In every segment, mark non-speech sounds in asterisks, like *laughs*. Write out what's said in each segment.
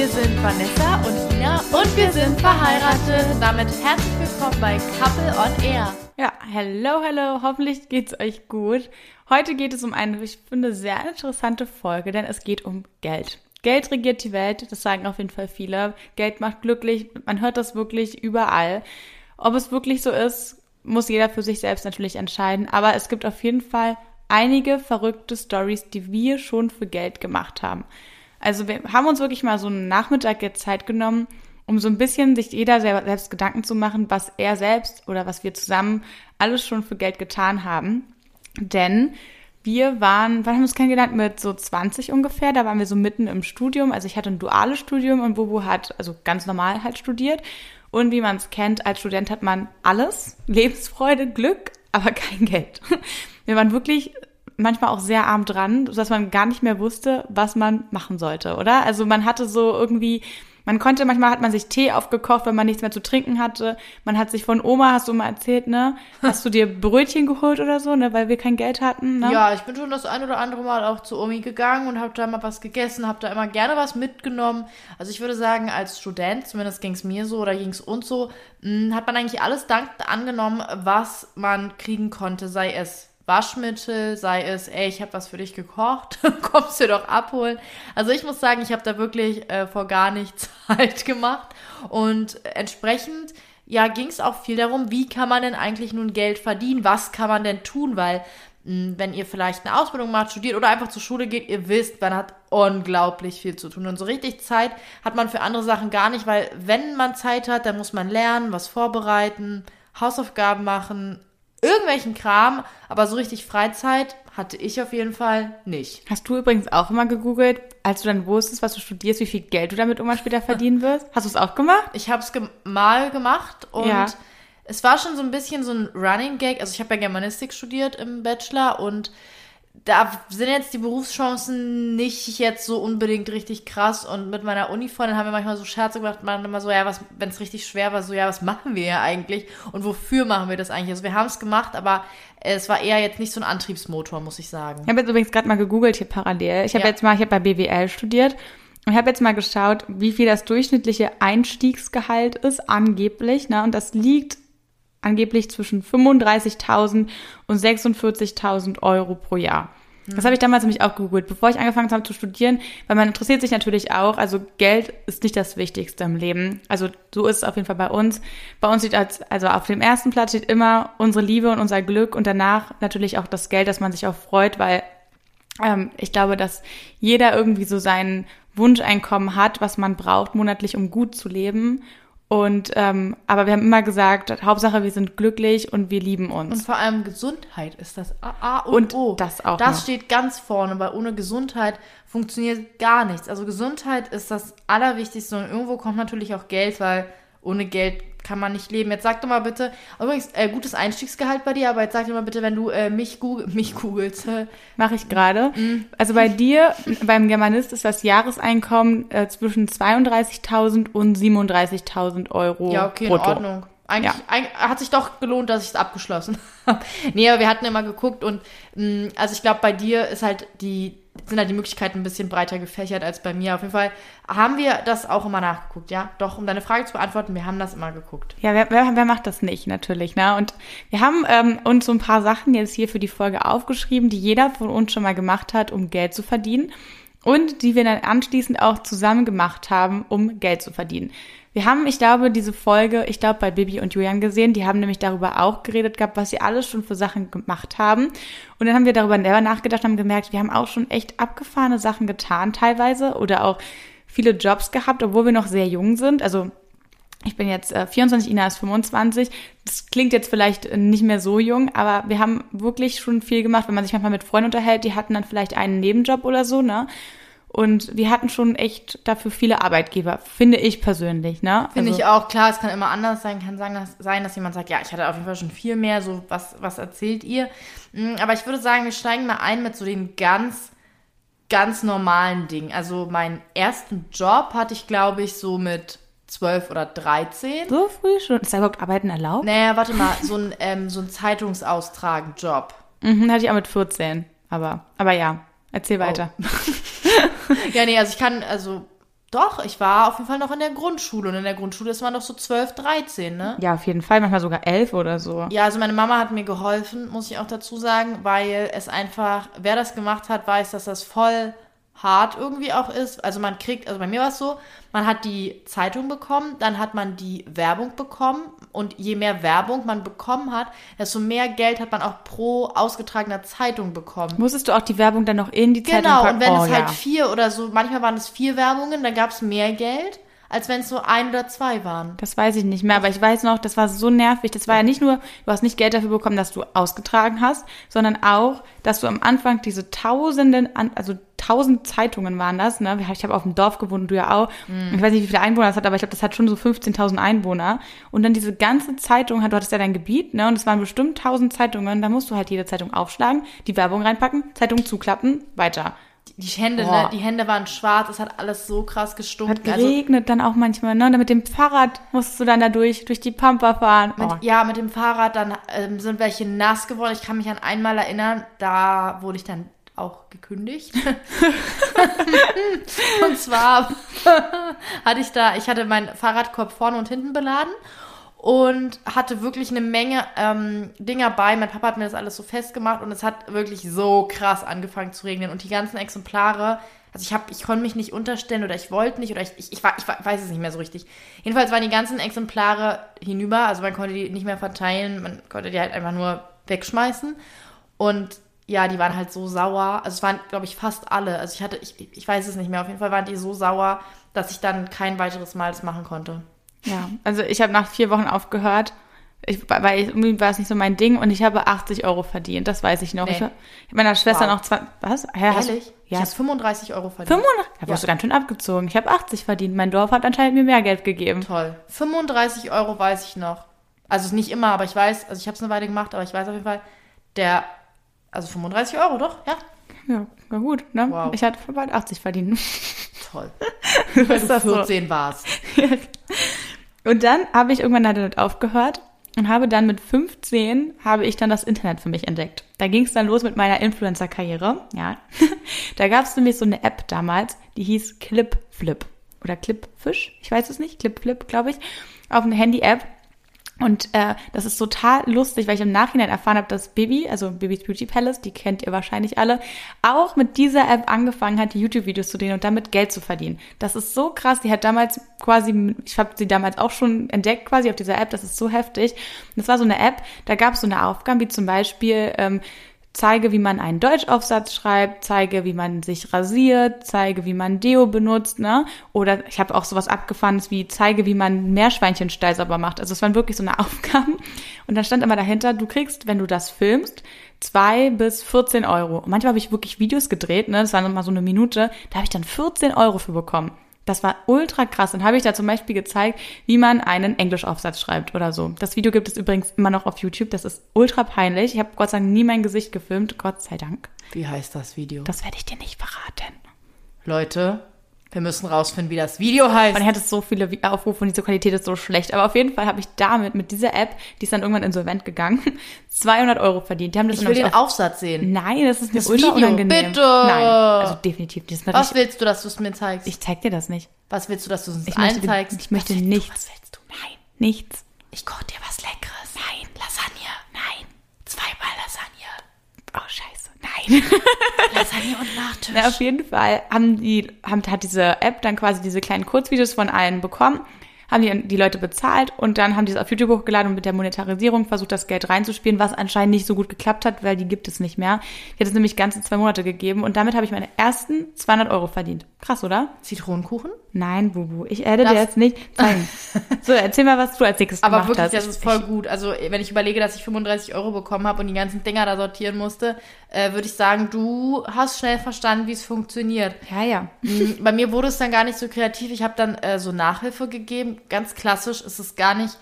Wir sind Vanessa und Ina und wir sind verheiratet. Damit herzlich willkommen bei Couple on Air. Ja, hello, hello. Hoffentlich geht's euch gut. Heute geht es um eine, ich finde, sehr interessante Folge, denn es geht um Geld. Geld regiert die Welt, das sagen auf jeden Fall viele. Geld macht glücklich, man hört das wirklich überall. Ob es wirklich so ist, muss jeder für sich selbst natürlich entscheiden, aber es gibt auf jeden Fall einige verrückte Stories, die wir schon für Geld gemacht haben. Also wir haben uns wirklich mal so einen Nachmittag jetzt Zeit genommen, um so ein bisschen sich jeder selbst Gedanken zu machen, was er selbst oder was wir zusammen alles schon für Geld getan haben. Denn wir waren, wann haben wir uns kennengelernt? Mit so 20 ungefähr. Da waren wir so mitten im Studium. Also ich hatte ein duales Studium und Bobo hat also ganz normal halt studiert. Und wie man es kennt, als Student hat man alles. *laughs* Lebensfreude, Glück, aber kein Geld. Wir waren wirklich manchmal auch sehr arm dran, dass man gar nicht mehr wusste, was man machen sollte, oder? Also man hatte so irgendwie man konnte, manchmal hat man sich Tee aufgekocht, wenn man nichts mehr zu trinken hatte. Man hat sich von Oma, hast du mal erzählt, ne? *laughs* Hast du dir Brötchen geholt oder so, ne? Weil wir kein Geld hatten, ne? Ja, ich bin schon das ein oder andere Mal auch zu Omi gegangen und habe da mal was gegessen, habe da immer gerne was mitgenommen. Also ich würde sagen, als Student, zumindest ging es mir so oder ging es uns so, mh, hm, hat man eigentlich alles dankend angenommen, was man kriegen konnte, sei es Waschmittel, sei es, ey, ich habe was für dich gekocht, *laughs* kommst du doch abholen. Also ich muss sagen, ich habe da wirklich äh, vor gar nichts *laughs* halt gemacht und entsprechend ja, ging es auch viel darum, wie kann man denn eigentlich nun Geld verdienen? Was kann man denn tun? Weil, mh, hm, wenn ihr vielleicht eine Ausbildung macht, studiert oder einfach zur Schule geht, ihr wisst, man hat unglaublich viel zu tun. Und so richtig Zeit hat man für andere Sachen gar nicht, weil wenn man Zeit hat, dann muss man lernen, was vorbereiten, Hausaufgaben machen, irgendwelchen Kram, aber so richtig Freizeit hatte ich auf jeden Fall nicht. Hast du übrigens auch immer gegoogelt, als du dann wusstest, was du studierst, wie viel Geld du damit irgendwann später *laughs* verdienen wirst? Hast du es auch gemacht? Ich habe es ge mal gemacht und ja. es war schon so ein bisschen so ein Running Gag. Also ich habe ja Germanistik studiert im Bachelor und da sind jetzt die Berufschancen nicht jetzt so unbedingt richtig krass. Und mit meiner Uni-Freundin haben wir manchmal so Scherze gemacht, man immer so, ja, was, wenn es richtig schwer war, so, ja, was machen wir ja eigentlich? Und wofür machen wir das eigentlich? Also wir haben es gemacht, aber es war eher jetzt nicht so ein Antriebsmotor, muss ich sagen. Ich habe jetzt übrigens gerade mal gegoogelt hier parallel. Ich habe ja. jetzt mal, ich habe bei BWL studiert und habe jetzt mal geschaut, wie viel das durchschnittliche Einstiegsgehalt ist, angeblich. Ne? Und das liegt angeblich zwischen 35.000 und 46.000 Euro pro Jahr. Das habe ich damals nämlich auch gegoogelt, bevor ich angefangen habe zu studieren, weil man interessiert sich natürlich auch, also Geld ist nicht das Wichtigste im Leben. Also so ist es auf jeden Fall bei uns. Bei uns steht als, also auf dem ersten Platz steht immer unsere Liebe und unser Glück und danach natürlich auch das Geld, dass man sich auch freut, weil ähm, ich glaube, dass jeder irgendwie so sein Wunscheinkommen hat, was man braucht monatlich, um gut zu leben. Und ähm, aber wir haben immer gesagt, Hauptsache wir sind glücklich und wir lieben uns. Und vor allem Gesundheit ist das A, A und, und O. Das auch. Das noch. steht ganz vorne, weil ohne Gesundheit funktioniert gar nichts. Also Gesundheit ist das Allerwichtigste und irgendwo kommt natürlich auch Geld, weil ohne Geld kann man nicht leben. Jetzt sag doch mal bitte, übrigens, äh, gutes Einstiegsgehalt bei dir, aber jetzt sag doch mal bitte, wenn du äh, mich, Google, *laughs* mich googelst. Äh, Mache ich gerade. Mhm. Also bei dir, beim Germanist ist das Jahreseinkommen äh, zwischen 32.000 und 37.000 Euro Ja, okay, brutto. in Ordnung. Eigentlich, ja. eigentlich hat sich doch gelohnt, dass ich es abgeschlossen *laughs* habe. nee, aber wir hatten immer geguckt und mh, mm, also ich glaube, bei dir ist halt die sind halt die Möglichkeiten ein bisschen breiter gefächert als bei mir. Auf jeden Fall haben wir das auch immer nachgeguckt, ja. Doch, um deine Frage zu beantworten, wir haben das immer geguckt. Ja, wer, wer, wer macht das nicht, natürlich, ne? Und wir haben ähm, uns so ein paar Sachen jetzt hier für die Folge aufgeschrieben, die jeder von uns schon mal gemacht hat, um Geld zu verdienen. Und die wir dann anschließend auch zusammen gemacht haben, um Geld zu verdienen. Wir haben, ich glaube, diese Folge, ich glaube, bei Bibi und Julian gesehen. Die haben nämlich darüber auch geredet gehabt, was sie alles schon für Sachen gemacht haben. Und dann haben wir darüber selber nachgedacht und haben gemerkt, wir haben auch schon echt abgefahrene Sachen getan teilweise oder auch viele Jobs gehabt, obwohl wir noch sehr jung sind. Also ich bin jetzt äh, 24, Ina ist 25. Das klingt jetzt vielleicht nicht mehr so jung, aber wir haben wirklich schon viel gemacht. Wenn man sich manchmal mit Freunden unterhält, die hatten dann vielleicht einen Nebenjob oder so, ne? Und wir hatten schon echt dafür viele Arbeitgeber, finde ich persönlich, ne? Finde also, ich auch, klar, es kann immer anders sein, kann sagen, dass, sein, dass jemand sagt, ja, ich hatte auf jeden Fall schon viel mehr, so was, was erzählt ihr? Mm, aber ich würde sagen, wir steigen mal ein mit so den ganz, ganz normalen Dingen. Also meinen ersten Job hatte ich, glaube ich, so mit 12 oder 13. So früh schon? Ist da überhaupt Arbeiten erlaubt? Naja, warte mal, so ein, ähm, so ein Zeitungsaustragen-Job. Mhm, hatte ich auch mit 14. Aber, aber ja, erzähl oh. *laughs* *laughs* ja, nee, also ich kann, also Doch, ich war auf jeden Fall noch in der Grundschule und in der Grundschule ist man doch so 12, 13, ne? Ja, auf jeden Fall, manchmal sogar elf oder so. Ja, also meine Mama hat mir geholfen, muss ich auch dazu sagen, weil es einfach, wer das gemacht hat, weiß, dass das voll hart irgendwie auch ist. Also man kriegt, also bei mir war es so, man hat die Zeitung bekommen, dann hat man die Werbung bekommen und je mehr Werbung man bekommen hat, desto mehr Geld hat man auch pro ausgetragener Zeitung bekommen. Musstest du auch die Werbung dann noch in die Zeitung Genau, packen? und wenn oh, es halt ja. vier oder so, manchmal waren es vier Werbungen, dann gab es mehr Geld, als wenn es nur ein oder zwei waren. Das weiß ich nicht mehr, aber ich weiß noch, das war so nervig. Das war ja nicht nur, du hast nicht Geld dafür bekommen, dass du ausgetragen hast, sondern auch, dass du am Anfang diese tausenden, an, also tausend Zeitungen waren das, ne? Ich habe auf dem Dorf gewohnt, und du ja auch. Ich weiß nicht, wie viele Einwohner das hat, aber ich glaube, das hat schon so 15.000 Einwohner. Und dann diese ganze Zeitung, du hattest ja dein Gebiet, ne? Und es waren bestimmt tausend Zeitungen. Da musst du halt jede Zeitung aufschlagen, die Werbung reinpacken, Zeitung zuklappen, weiter. Die Hände, ne, die Hände waren schwarz, es hat alles so krass gestunken. Hat geregnet dann auch manchmal, ne? Und dann mit dem Fahrrad musst du dann da durch, durch die Pampa fahren. Mit, Oh. Ja, mit dem Fahrrad, dann ähm, sind welche nass geworden. Ich kann mich an einmal erinnern, da wurde ich dann auch gekündigt. *laughs* und zwar *laughs* hatte ich da, ich hatte meinen Fahrradkorb vorne und hinten beladen und hatte wirklich eine Menge ähm, Dinger bei. Mein Papa hat mir das alles so festgemacht und es hat wirklich so krass angefangen zu regnen. Und die ganzen Exemplare, also ich hab, ich konnte mich nicht unterstellen oder ich wollte nicht oder ich, ich, ich, war- ich weiß es nicht mehr so richtig. Jedenfalls waren die ganzen Exemplare hinüber, also man konnte die nicht mehr verteilen, man konnte die halt einfach nur wegschmeißen. Und ja, die waren halt so sauer. Also es waren, glaube ich, fast alle. Also ich hatte, ich, ich weiß es nicht mehr. Auf jeden Fall waren die so sauer, dass ich dann kein weiteres Mal das machen konnte. Ja, also ich habe nach vier Wochen aufgehört, ich, weil ich, irgendwie war es nicht so mein Ding und ich habe 80 Euro verdient, das weiß ich noch. Nee. Ich habe meiner Schwester Wow. noch zwei, was? Hä, hast- Ehrlich? Ich Ja, habe 35 Euro verdient. 85? Da wirst du ganz schön abgezogen. Ich habe 80 verdient. Mein Dorf hat anscheinend mir mehr Geld gegeben. Toll. 35 Euro weiß ich noch. Also nicht immer, aber ich weiß, also ich habe es eine Weile gemacht, aber ich weiß auf jeden Fall, der, also 35 Euro, doch, ja. Ja, war gut, ne? Wow. Ich hatte bald 80 verdient. Toll. *laughs* Weil du das so? 14 warst. *laughs* Und dann habe ich irgendwann damit aufgehört und habe dann mit 15 habe ich dann das Internet für mich entdeckt. Da ging es dann los mit meiner Influencer-Karriere. Ja, *laughs* da gab es nämlich so eine App damals, die hieß Clipflip oder Clipfish, ich weiß es nicht, Clipflip, glaube ich, auf eine Handy-App. Und äh, das ist total lustig, weil ich im Nachhinein erfahren habe, dass Bibi, also Bibis Beauty Palace, die kennt ihr wahrscheinlich alle, auch mit dieser App angefangen hat, YouTube-Videos zu drehen und damit Geld zu verdienen. Das ist so krass. Die hat damals quasi, ich habe sie damals auch schon entdeckt quasi auf dieser App, das ist so heftig. Und das war so eine App, da gab es so eine Aufgabe, wie zum Beispiel, ähm, zeige, wie man einen Deutschaufsatz schreibt, zeige, wie man sich rasiert, zeige, wie man Deo benutzt, ne? Oder ich habe auch sowas abgefahrenes wie zeige, wie man Meerschweinchenstall sauber macht. Also es waren wirklich so eine *laughs* Aufgaben. Und dann stand immer dahinter, du kriegst, wenn du das filmst, zwei bis 14 Euro. Und manchmal habe ich wirklich Videos gedreht, ne? Das war immer so eine Minute, da habe ich dann 14 Euro für bekommen. Das war ultra krass. Dann habe ich da zum Beispiel gezeigt, wie man einen Englischaufsatz schreibt oder so. Das Video gibt es übrigens immer noch auf YouTube. Das ist ultra peinlich. Ich habe Gott sei Dank nie mein Gesicht gefilmt. Gott sei Dank. Wie heißt das Video? Das werde ich dir nicht verraten. Leute, wir müssen rausfinden, wie das Video heißt. Ich hatte so viele Vi- Aufrufe und diese Qualität ist so schlecht. Aber auf jeden Fall habe ich damit, mit dieser App, die ist dann irgendwann insolvent gegangen, *laughs* 200 Euro verdient. Die haben das ich will den auf- Aufsatz sehen. Nein, das ist mir Das Video, unangenehm. bitte! Nein, also definitiv. Das Was willst du, dass du es mir zeigst? ich zeig dir das nicht. was willst du, dass du es uns Ich allen möchte, zeigst? ich möchte was nichts. Du, was willst du? Nein, nichts. Ich koche dir was Leckeres. Nein. Lasagne. Nein. Zweimal Lasagne. Oh, scheiße. Nein. *laughs* Lasagne und Nachtisch. Na, auf jeden Fall haben die, haben, hat diese App dann quasi diese kleinen Kurzvideos von allen bekommen, haben die, die Leute bezahlt und dann haben die es auf YouTube hochgeladen und mit der Monetarisierung versucht, das Geld reinzuspielen, was anscheinend nicht so gut geklappt hat, weil die gibt es nicht mehr. Die hat es nämlich ganze zwei Monate gegeben und damit habe ich meine ersten 200 Euro verdient. Krass, oder? Zitronenkuchen? Nein, Bubu, ich werde dir jetzt nicht zeigen. *laughs* so, erzähl mal, was du als nächstes Aber gemacht wirklich, hast. das ist voll gut. Also, wenn ich überlege, dass ich 35 Euro bekommen habe und die ganzen Dinger da sortieren musste, äh, würde ich sagen, du hast schnell verstanden, wie es funktioniert. ja, ja. Mm, Bei mir wurde es dann gar nicht so kreativ. Ich habe dann äh, so Nachhilfe gegeben. Ganz klassisch ist es gar nicht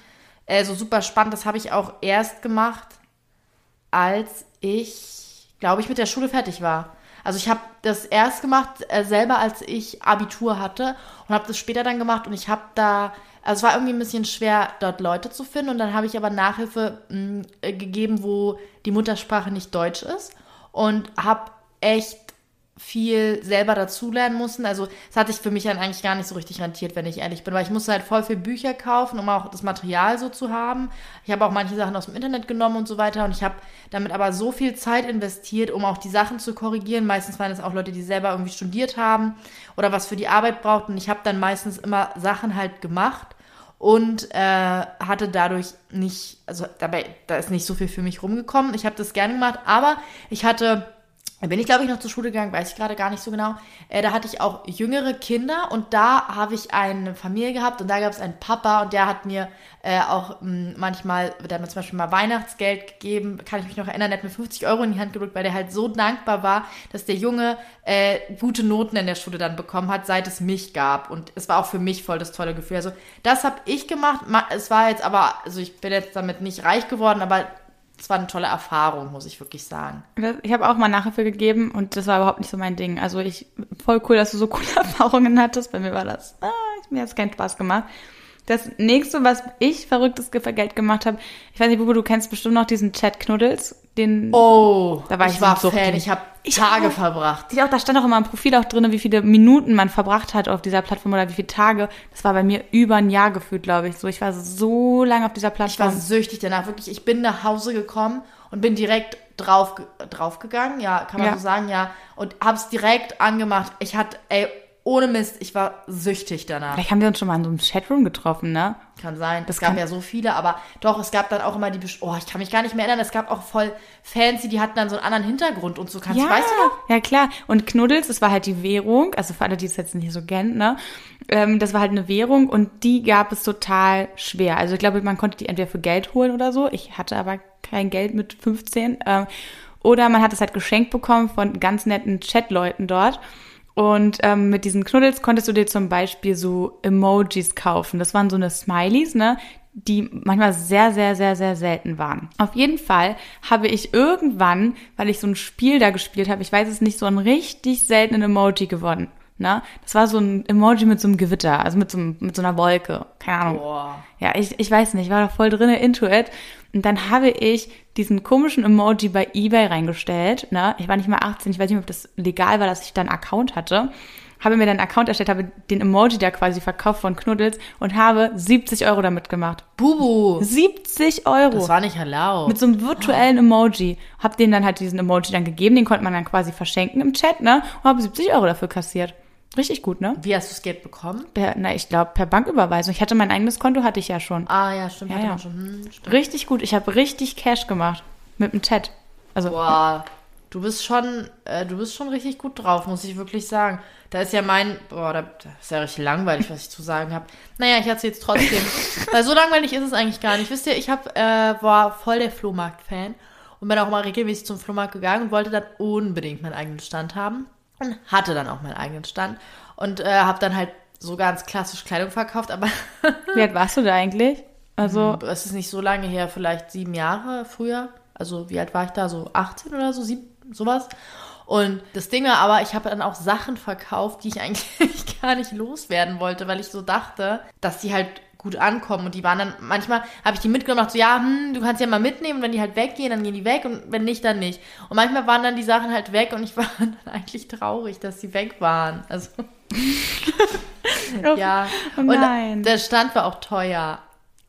äh, so super spannend. Das habe ich auch erst gemacht, als ich, glaube ich, mit der Schule fertig war. Also ich habe das erst gemacht, äh, selber als ich Abitur hatte und habe das später dann gemacht und ich habe da, also es war irgendwie ein bisschen schwer, dort Leute zu finden und dann habe ich aber Nachhilfe mh, äh, gegeben, wo die Muttersprache nicht Deutsch ist und habe echt viel selber dazulernen mussten. Also es hat sich für mich dann eigentlich gar nicht so richtig rentiert, wenn ich ehrlich bin, weil ich musste halt voll viel Bücher kaufen, um auch das Material so zu haben. Ich habe auch manche Sachen aus dem Internet genommen und so weiter und ich habe damit aber so viel Zeit investiert, um auch die Sachen zu korrigieren. Meistens waren es auch Leute, die selber irgendwie studiert haben oder was für die Arbeit brauchten. Ich habe dann meistens immer Sachen halt gemacht und äh, hatte dadurch nicht, also dabei, da ist nicht so viel für mich rumgekommen. Ich habe das gerne gemacht, aber ich hatte da bin ich, glaube ich, noch zur Schule gegangen, weiß ich gerade gar nicht so genau. Äh, da hatte ich auch jüngere Kinder und da habe ich eine Familie gehabt und da gab es einen Papa und der hat mir äh, auch mh, hm, manchmal, der hat mir zum Beispiel mal Weihnachtsgeld gegeben, kann ich mich noch erinnern, der hat mir 50 Euro in die Hand gedrückt, weil der halt so dankbar war, dass der Junge äh, gute Noten in der Schule dann bekommen hat, seit es mich gab. Und es war auch für mich voll das tolle Gefühl. Also das habe ich gemacht. Es war jetzt aber, also ich bin jetzt damit nicht reich geworden, aber es war eine tolle Erfahrung, muss ich wirklich sagen. Ich habe auch mal Nachhilfe gegeben und das war überhaupt nicht so mein Ding. Also ich voll cool, dass du so coole *laughs* Erfahrungen hattest. Bei mir war das, ah, mir hat es keinen Spaß gemacht. Das nächste, was ich verrücktes Geld gemacht habe, ich weiß nicht, Bubu, du kennst bestimmt noch diesen Chat Knuddels. Den, oh, da war ich, ich war so Fan. Ich habe Tage auch, verbracht. Ich auch, da stand auch immer im Profil auch drin, wie viele Minuten man verbracht hat auf dieser Plattform oder wie viele Tage. Das war bei mir über ein Jahr gefühlt, glaube ich. So, ich war so lange auf dieser Plattform. Ich war süchtig danach, wirklich. Ich bin nach Hause gekommen und bin direkt drauf draufgegangen, ja, kann man ja. so sagen, ja, und hab's direkt angemacht. Ich hatte, ey, ohne Mist, ich war süchtig danach. Vielleicht haben wir uns schon mal in so einem Chatroom getroffen, ne? Kann sein. Das es gab ja so viele, aber doch, es gab dann auch immer die, oh, ich kann mich gar nicht mehr erinnern, es gab auch voll Fancy, die hatten dann so einen anderen Hintergrund und so. Kannst ja, du, weißt du noch? Ja, klar. Und Knuddels, das war halt die Währung, also für alle, die es jetzt nicht so kennen, ne? Ähm, das war halt eine Währung und die gab es total schwer. Also ich glaube, man konnte die entweder für Geld holen oder so. Ich hatte aber kein Geld mit 15. Ähm, oder man hat es halt geschenkt bekommen von ganz netten Chatleuten dort. Und ähm, mit diesen Knuddels konntest du dir zum Beispiel so Emojis kaufen. Das waren so eine Smileys, ne? die manchmal sehr, sehr, sehr, sehr selten waren. Auf jeden Fall habe ich irgendwann, weil ich so ein Spiel da gespielt habe, ich weiß es nicht, so einen richtig seltenen Emoji gewonnen. Ne? Das war so ein Emoji mit so einem Gewitter, also mit so, einem, mit so einer Wolke. Keine Ahnung. Boah. Ja, ich, ich weiß nicht, ich war da voll drinne into it. Und dann habe ich diesen komischen Emoji bei eBay reingestellt. Ne? Ich war nicht mal 18, ich weiß nicht, ob das legal war, dass ich da einen Account hatte. Habe mir dann einen Account erstellt, habe den Emoji da quasi verkauft von Knuddels und habe 70 Euro damit gemacht. Bubu! 70 Euro! Das war nicht erlaubt. Mit so einem virtuellen Emoji. Hab denen dann halt diesen Emoji dann gegeben, den konnte man dann quasi verschenken im Chat, ne? Und habe 70 Euro dafür kassiert. Richtig gut, ne? Wie hast du das Geld bekommen? Per, na, ich glaube, per Banküberweisung. Ich hatte mein eigenes Konto, hatte ich ja schon. Ah, ja, stimmt. Ja, ja. Schon. Hm, stimmt. Richtig gut. Ich habe richtig Cash gemacht. Mit dem Chat. Also, boah, du bist schon, äh, du bist schon richtig gut drauf, muss ich wirklich sagen. Da ist ja mein, boah, da, das ist ja richtig langweilig, was ich zu sagen habe. Naja, ich erzähle jetzt trotzdem. *laughs* Weil so langweilig ist es eigentlich gar nicht. Wisst ihr, ich hab, äh, war voll der Flohmarkt-Fan und bin auch mal regelmäßig zum Flohmarkt gegangen und wollte dann unbedingt meinen eigenen Stand haben und hatte dann auch meinen eigenen Stand und äh, habe dann halt so ganz klassisch Kleidung verkauft, aber *laughs* Wie alt warst du da eigentlich? Also es ist nicht so lange her, vielleicht sieben Jahre früher. Also wie alt war ich da? So 18 oder so, sieben, sowas. Und das Ding war aber, ich habe dann auch Sachen verkauft, die ich *laughs* eigentlich gar nicht loswerden wollte, weil ich so dachte, dass die halt gut ankommen. Und die waren dann, manchmal habe ich die mitgenommen so, ja, hm, du kannst ja mal mitnehmen. Und wenn die halt weggehen, dann gehen die weg. Und wenn nicht, dann nicht. Und manchmal waren dann die Sachen halt weg und ich *laughs* war dann eigentlich traurig, dass sie weg waren. Also. *laughs* ja. Oh nein. Und der Stand war auch teuer.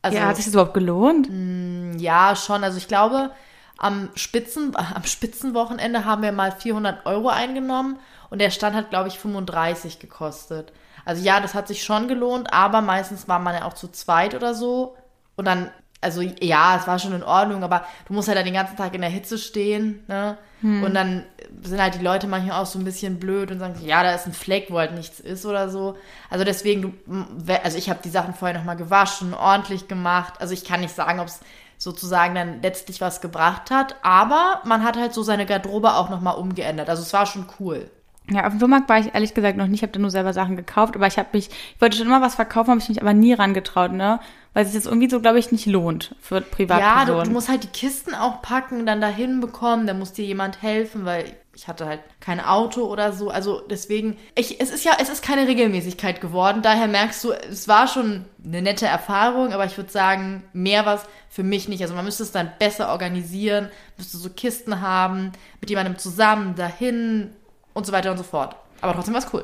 Also, ja, hat sich das überhaupt gelohnt? Mh, hm, ja, schon. Also ich glaube, am, Spitzen, *laughs* am Spitzenwochenende haben wir mal 400 Euro eingenommen und der Stand hat, glaube ich, 35 gekostet. Also ja, das hat sich schon gelohnt, aber meistens war man ja auch zu zweit oder so. Und dann, also ja, es war schon in Ordnung, aber du musst halt dann den ganzen Tag in der Hitze stehen, ne? Hm. Und dann sind halt die Leute manchmal auch so ein bisschen blöd und sagen, ja, da ist ein Fleck, wo halt nichts ist oder so. Also deswegen, du, also ich habe die Sachen vorher nochmal gewaschen, ordentlich gemacht. Also ich kann nicht sagen, ob es sozusagen dann letztlich was gebracht hat. Aber man hat halt so seine Garderobe auch nochmal umgeändert. Also es war schon cool. Ja, auf dem Flohmarkt war ich ehrlich gesagt noch nicht. Ich habe da nur selber Sachen gekauft, aber ich habe mich, ich wollte schon immer was verkaufen, habe ich mich aber nie rangetraut, ne? Weil es jetzt irgendwie so, glaube ich, nicht lohnt für Privatpersonen. Ja, du, du, musst halt die Kisten auch packen, dann dahin bekommen, da muss dir jemand helfen, weil ich hatte halt kein Auto oder so. Also deswegen, ich, es ist ja, es ist keine Regelmäßigkeit geworden. Daher merkst du, es war schon eine nette Erfahrung, aber ich würde sagen, mehr was für mich nicht. Also man müsste es dann besser organisieren, müsste so Kisten haben, mit jemandem zusammen dahin und so weiter und so fort. Aber trotzdem war es cool.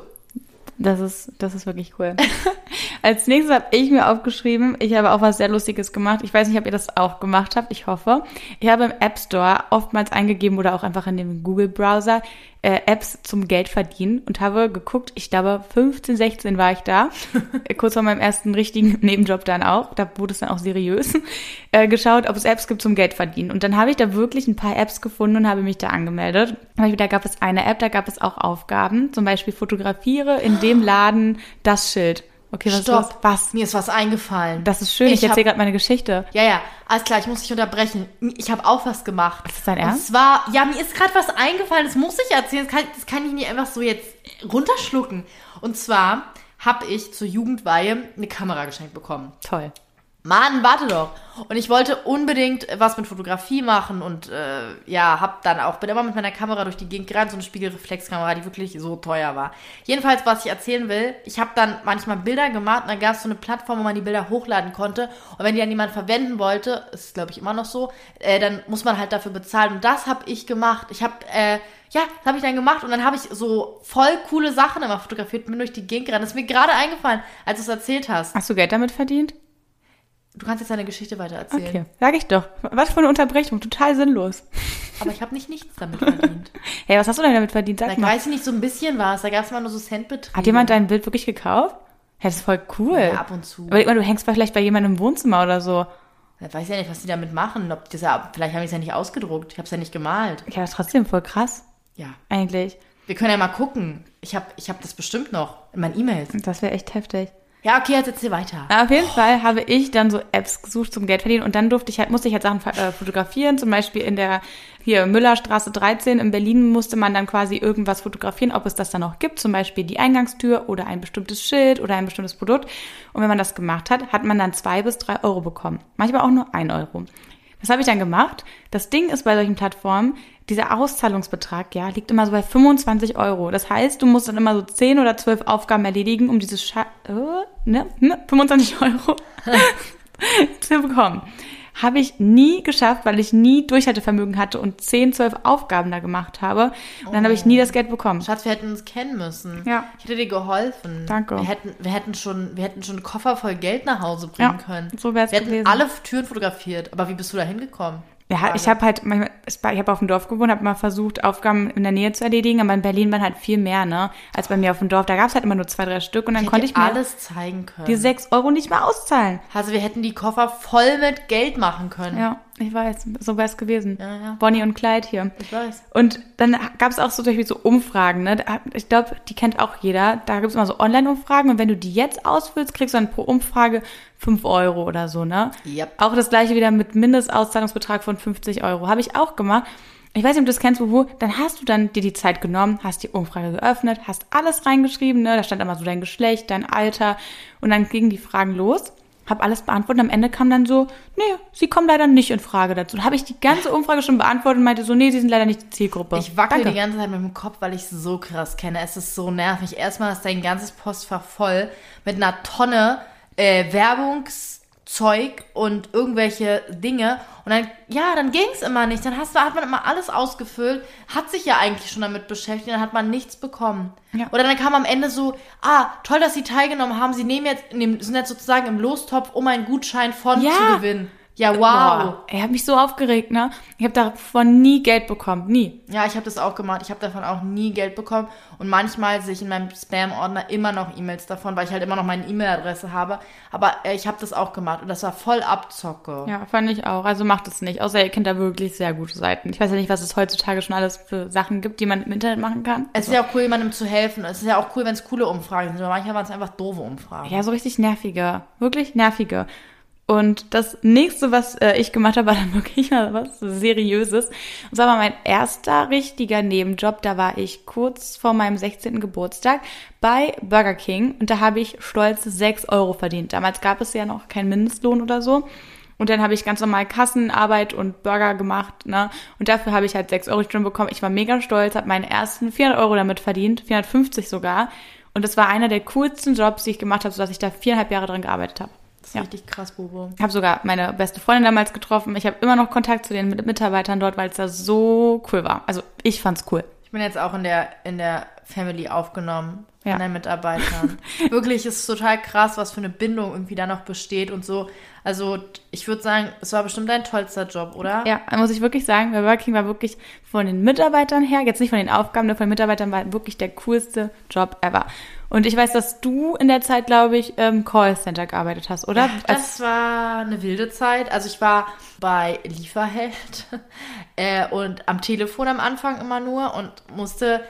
Das ist, das ist wirklich cool. *laughs* Als nächstes habe ich mir aufgeschrieben, ich habe auch was sehr Lustiges gemacht. Ich weiß nicht, ob ihr das auch gemacht habt. Ich hoffe. Ich habe im App Store oftmals eingegeben oder auch einfach in dem Google-Browser äh, Apps zum Geld verdienen und habe geguckt, ich glaube 15, 16 war ich da, *laughs* kurz vor meinem ersten richtigen *laughs* Nebenjob dann auch, da wurde es dann auch seriös, *laughs* äh, geschaut, ob es Apps gibt zum Geld verdienen. Und dann habe ich da wirklich ein paar Apps gefunden und habe mich da angemeldet. Da gab es eine App, da gab es auch Aufgaben, zum Beispiel fotografiere in dem Laden das Schild. Okay, was Stopp. ist los? Was? Mir ist was eingefallen. Das ist schön, ich, Ich erzähle gerade meine Geschichte. Ja, ja, alles klar, ich muss dich unterbrechen. Ich habe auch was gemacht. Ist das dein Und Ernst? zwar, ja, mir ist gerade was eingefallen, das muss ich erzählen, das kann, das kann ich nicht einfach so jetzt runterschlucken. Und zwar habe ich zur Jugendweihe eine Kamera geschenkt bekommen. Toll. Mann, warte doch. Und ich wollte unbedingt was mit Fotografie machen und äh, ja, hab dann auch, bin immer mit meiner Kamera durch die Gegend gerannt, so eine Spiegelreflexkamera, die wirklich so teuer war. Jedenfalls, was ich erzählen will, ich habe dann manchmal Bilder gemacht und dann gab es so eine Plattform, wo man die Bilder hochladen konnte. Und wenn die dann jemand verwenden wollte, ist glaube ich immer noch so, äh, dann muss man halt dafür bezahlen. Und das habe ich gemacht. Ich habe, äh, ja, das habe ich dann gemacht und dann habe ich so voll coole Sachen immer fotografiert, bin durch die Gegend gerannt. Das ist mir gerade eingefallen, als du es erzählt hast. Hast du Geld damit verdient? Du kannst jetzt deine Geschichte weiter erzählen. Okay, sag ich doch. Was für eine Unterbrechung, total sinnlos. Aber ich habe nicht nichts damit verdient. *laughs* Hey, was hast du denn damit verdient? Da Sag mal. weiß ich nicht, so ein bisschen war es. Da gab es mal nur so Centbeträge. Hat jemand dein Bild wirklich gekauft? Hey, das ist voll cool. Ja, ab und zu. Überleg mal, du hängst vielleicht bei jemandem im Wohnzimmer oder so. Ich weiß ja nicht, was die damit machen. Ob das ja, vielleicht haben die es ja nicht ausgedruckt. Ich habe es ja nicht gemalt. Ja, das ist trotzdem voll krass, Ja. eigentlich. Wir können ja mal gucken. Ich habe ich hab das bestimmt noch in meinen E-Mails. Das wäre echt heftig. Ja, okay, jetzt erzähl weiter. Na, auf jeden Fall habe ich dann so Apps gesucht zum Geld verdienen und dann durfte ich halt, musste ich halt Sachen äh, fotografieren. Zum Beispiel in der hier Müllerstraße 13 in Berlin musste man dann quasi irgendwas fotografieren, ob es das dann noch gibt, zum Beispiel die Eingangstür oder ein bestimmtes Schild oder ein bestimmtes Produkt. Und wenn man das gemacht hat, hat man dann zwei bis drei Euro bekommen. Manchmal auch nur ein Euro. Das habe ich dann gemacht. Das Ding ist bei solchen Plattformen, dieser Auszahlungsbetrag, ja, liegt immer so bei 25 Euro. Das heißt, du musst dann immer so 10 oder 12 Aufgaben erledigen, um dieses Scha äh, ne, ne, 25 Euro *laughs* *laughs* zu bekommen. Habe ich nie geschafft, weil ich nie Durchhaltevermögen hatte und 10, 12 Aufgaben da gemacht habe. Und dann habe ich nie das Geld bekommen. Schatz, wir hätten uns kennen müssen. Ja. Ich hätte dir geholfen. Danke. Wir hätten, wir hätten, schon, wir hätten schon einen Koffer voll Geld nach Hause bringen Ja, können. so wär's Wir hätten gewesen. alle Türen fotografiert. Aber wie bist du da hingekommen? Ja, ich habe halt manchmal, ich habe auf dem Dorf gewohnt, habe mal versucht, Aufgaben in der Nähe zu erledigen, aber in Berlin waren halt viel mehr, ne, als bei mir auf dem Dorf. Da gab es halt immer nur zwei, drei Stück und dann Ich konnte ich mir alles zeigen können. die sechs Euro nicht mehr auszahlen. Also wir hätten die Koffer voll mit Geld machen können. Ja, ich weiß, so wäre es gewesen. Ja, ja. Bonnie und Clyde hier. Ich weiß. Und dann gab es auch so zum Beispiel so Umfragen, ne? Ich glaube, die kennt auch jeder. Da gibt es immer so Online-Umfragen und wenn du die jetzt ausfüllst, kriegst du dann pro Umfrage 5 Euro oder so, ne? Yep. Auch das gleiche wieder mit Mindestauszahlungsbetrag von 50 Euro. Habe ich auch gemacht. Ich weiß nicht, ob du das kennst, wo, dann hast du dann dir die Zeit genommen, hast die Umfrage geöffnet, hast alles reingeschrieben, ne? Da stand immer so dein Geschlecht, dein Alter und dann gingen die Fragen los. Hab alles beantwortet und am Ende kam dann so, nee, sie kommen leider nicht in Frage dazu. Habe ich die ganze Umfrage schon beantwortet und meinte so, nee, sie sind leider nicht die Zielgruppe. Ich wackel Danke. die ganze Zeit mit dem Kopf, weil ich es so krass kenne. Es ist so nervig. Erstmal ist dein ganzes Postfach voll mit einer Tonne äh, Werbungszeug und irgendwelche Dinge. Und dann, ja, dann ging es immer nicht. Dann hast du, hat man immer alles ausgefüllt, hat sich ja eigentlich schon damit beschäftigt, dann hat man nichts bekommen. Ja. Oder dann kam am Ende so, ah, toll, dass Sie teilgenommen haben. Sie nehmen jetzt, nehmen, sind jetzt sozusagen im Lostopf, um einen Gutschein von Ja. zu gewinnen. Ja, wow. Er hat mich so aufgeregt, ne? Ich habe davon nie Geld bekommen, nie. Ja, ich habe das auch gemacht. Ich habe davon auch nie Geld bekommen. Und manchmal sehe ich in meinem Spam-Ordner immer noch E-Mails davon, weil ich halt immer noch meine E-Mail-Adresse habe. Aber äh, ich habe das auch gemacht und das war voll Abzocke. Ja, fand ich auch. Also macht es nicht. Außer ihr kennt da wirklich sehr gute Seiten. Ich weiß ja nicht, was es heutzutage schon alles für Sachen gibt, die man im Internet machen kann. Es ist ja auch cool, jemandem zu helfen. Es ist ja auch cool, wenn es coole Umfragen sind. Aber manchmal waren es einfach doofe Umfragen. Ja, so richtig nervige. Wirklich nervige. Und das nächste, was äh, ich gemacht habe, war dann *laughs* wirklich mal was Seriöses. Und zwar war mein erster richtiger Nebenjob. Da war ich kurz vor meinem 16. Geburtstag bei Burger King. Und da habe ich stolze 6 Euro verdient. Damals gab es ja noch keinen Mindestlohn oder so. Und dann habe ich ganz normal Kassenarbeit und Burger gemacht, ne? Und dafür habe ich halt 6 Euro Stunde bekommen. Ich war mega stolz, habe meine ersten 400 Euro damit verdient, 450 sogar. Und das war einer der coolsten Jobs, die ich gemacht habe, sodass ich da viereinhalb Jahre dran gearbeitet habe. Das ist Ja. richtig krass, Bobo. Ich habe sogar meine beste Freundin damals getroffen. Ich habe immer noch Kontakt zu den Mit- Mitarbeitern dort, weil es da so cool war. Also ich fand's cool. Ich bin jetzt auch in der, in der Family aufgenommen Ja. von den Mitarbeitern. *laughs* Wirklich, es ist total krass, was für eine Bindung irgendwie da noch besteht und so. Also ich würde sagen, es war bestimmt dein tollster Job, oder? Ja, muss ich wirklich sagen, bei Working war wirklich von den Mitarbeitern her, jetzt nicht von den Aufgaben, nur von den Mitarbeitern war wirklich der coolste Job ever. Und ich weiß, dass du in der Zeit, glaube ich, im Callcenter gearbeitet hast, oder? Ja, das war eine wilde Zeit. Also ich war bei Lieferheld *laughs* äh, und am Telefon am Anfang immer nur und musste.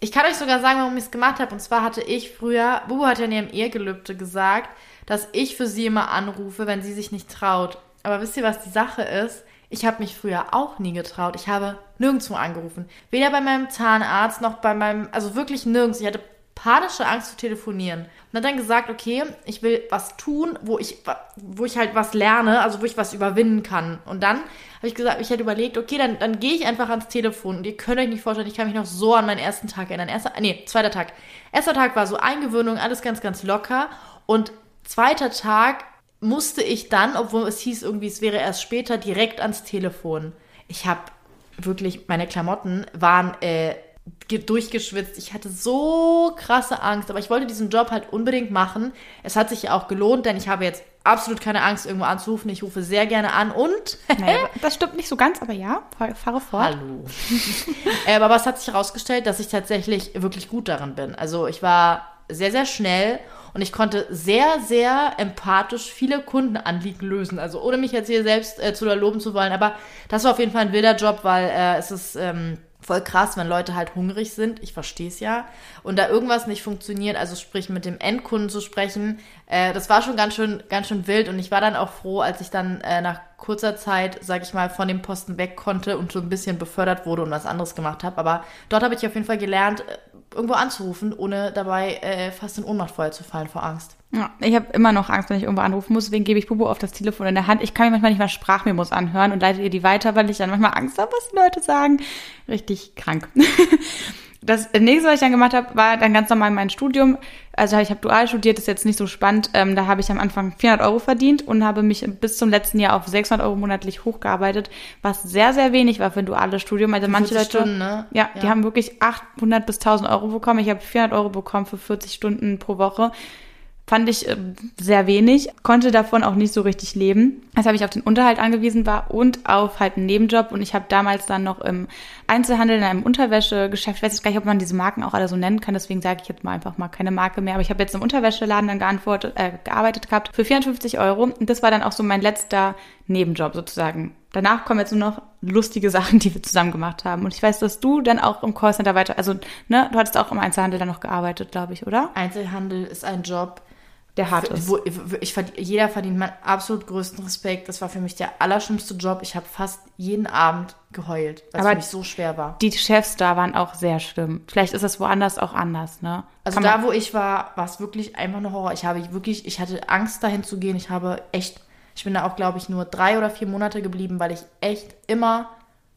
Ich kann euch sogar sagen, warum ich es gemacht habe. Und zwar hatte ich früher, Bubu hat ja in ihrem Ehegelübde gesagt, dass ich für sie immer anrufe, wenn sie sich nicht traut. Aber wisst ihr, was die Sache ist? Ich habe mich früher auch nie getraut. Ich habe nirgendwo angerufen. Weder bei meinem Zahnarzt noch bei meinem, also wirklich nirgends. Ich hatte panische Angst zu telefonieren. Und hat dann gesagt, okay, ich will was tun, wo ich, wo ich halt was lerne, also wo ich was überwinden kann. Und dann habe ich gesagt, ich hätte überlegt, okay, dann, dann gehe ich einfach ans Telefon. Und ihr könnt euch nicht vorstellen, ich kann mich noch so an meinen ersten Tag erinnern. Erster, nee, zweiter Tag. Erster Tag war so Eingewöhnung, alles ganz, ganz locker. Und zweiter Tag musste ich dann, obwohl es hieß irgendwie, es wäre erst später, direkt ans Telefon. Ich habe wirklich, meine Klamotten waren äh, durchgeschwitzt. Ich hatte so krasse Angst, aber ich wollte diesen Job halt unbedingt machen. Es hat sich ja auch gelohnt, denn ich habe jetzt absolut keine Angst, irgendwo anzurufen. Ich rufe sehr gerne an und Naja, das stimmt nicht so ganz, aber ja, fahr- fahre fort. Hallo. *laughs* ähm, aber es hat sich herausgestellt, dass ich tatsächlich wirklich gut darin bin. Also ich war sehr, sehr schnell und ich konnte sehr, sehr empathisch viele Kundenanliegen lösen. Also ohne mich jetzt hier selbst äh, zu loben zu wollen. Aber das war auf jeden Fall ein wilder Job, weil äh, es ist ähm, voll krass, wenn Leute halt hungrig sind. Ich verstehe es ja. Und da irgendwas nicht funktioniert, also sprich mit dem Endkunden zu sprechen, äh, das war schon ganz schön, ganz schön wild. Und ich war dann auch froh, als ich dann äh, nach kurzer Zeit, sag ich mal, von dem Posten weg konnte und so ein bisschen befördert wurde und was anderes gemacht habe. Aber dort habe ich auf jeden Fall gelernt, äh, irgendwo anzurufen, ohne dabei äh, fast in Ohnmacht vorher zu fallen vor Angst. Ja, ich habe immer noch Angst, wenn ich irgendwo anrufen muss, deswegen gebe ich Bubu auf das Telefon in der Hand. Ich kann mir manchmal nicht mal Sprachmemos anhören und leite ihr die weiter, weil ich dann manchmal Angst habe, was die Leute sagen. Richtig krank. *laughs* Das nächste, was ich dann gemacht habe, war dann ganz normal mein Studium. Also ich habe dual studiert, ist jetzt nicht so spannend. Ähm, da habe ich am Anfang 400 Euro verdient und habe mich bis zum letzten Jahr auf 600 Euro monatlich hochgearbeitet, was sehr, sehr wenig war für ein duales Studium. Also manche 40 Leute, Stunden, ne? ja, die Ja. haben wirklich 800 bis 1000 Euro bekommen. Ich habe 400 Euro bekommen für 40 Stunden pro Woche. Fand ich äh, sehr wenig, konnte davon auch nicht so richtig leben. Weshalb ich auf den Unterhalt angewiesen war und auf halt einen Nebenjob. Und ich habe damals dann noch im Einzelhandel in einem Unterwäschegeschäft, ich weiß jetzt gar nicht, ob man diese Marken auch alle so nennen kann, deswegen sage ich jetzt mal einfach mal keine Marke mehr. Aber ich habe jetzt im Unterwäscheladen dann geantwortet, äh, gearbeitet gehabt für 450 Euro. Und das war dann auch so mein letzter Nebenjob sozusagen. Danach kommen jetzt nur noch lustige Sachen, die wir zusammen gemacht haben. Und ich weiß, dass du dann auch im Callcenter weiter, also ne, du hattest auch im Einzelhandel dann noch gearbeitet, glaube ich, oder? Einzelhandel ist ein Job, Der hart ist. Wo, ich, verd- jeder verdient meinen absolut größten Respekt. Das war für mich der allerschlimmste Job. Ich habe fast jeden Abend geheult, weil es für mich so schwer war. Die Chefs da waren auch sehr schlimm. Vielleicht ist das woanders auch anders, ne? Also Kann da, wo ich war, war es wirklich einfach nur Horror. Ich habe wirklich, ich hatte Angst, dahin zu gehen. Ich habe echt, ich bin da auch, glaube ich, nur drei oder vier Monate geblieben, weil ich echt immer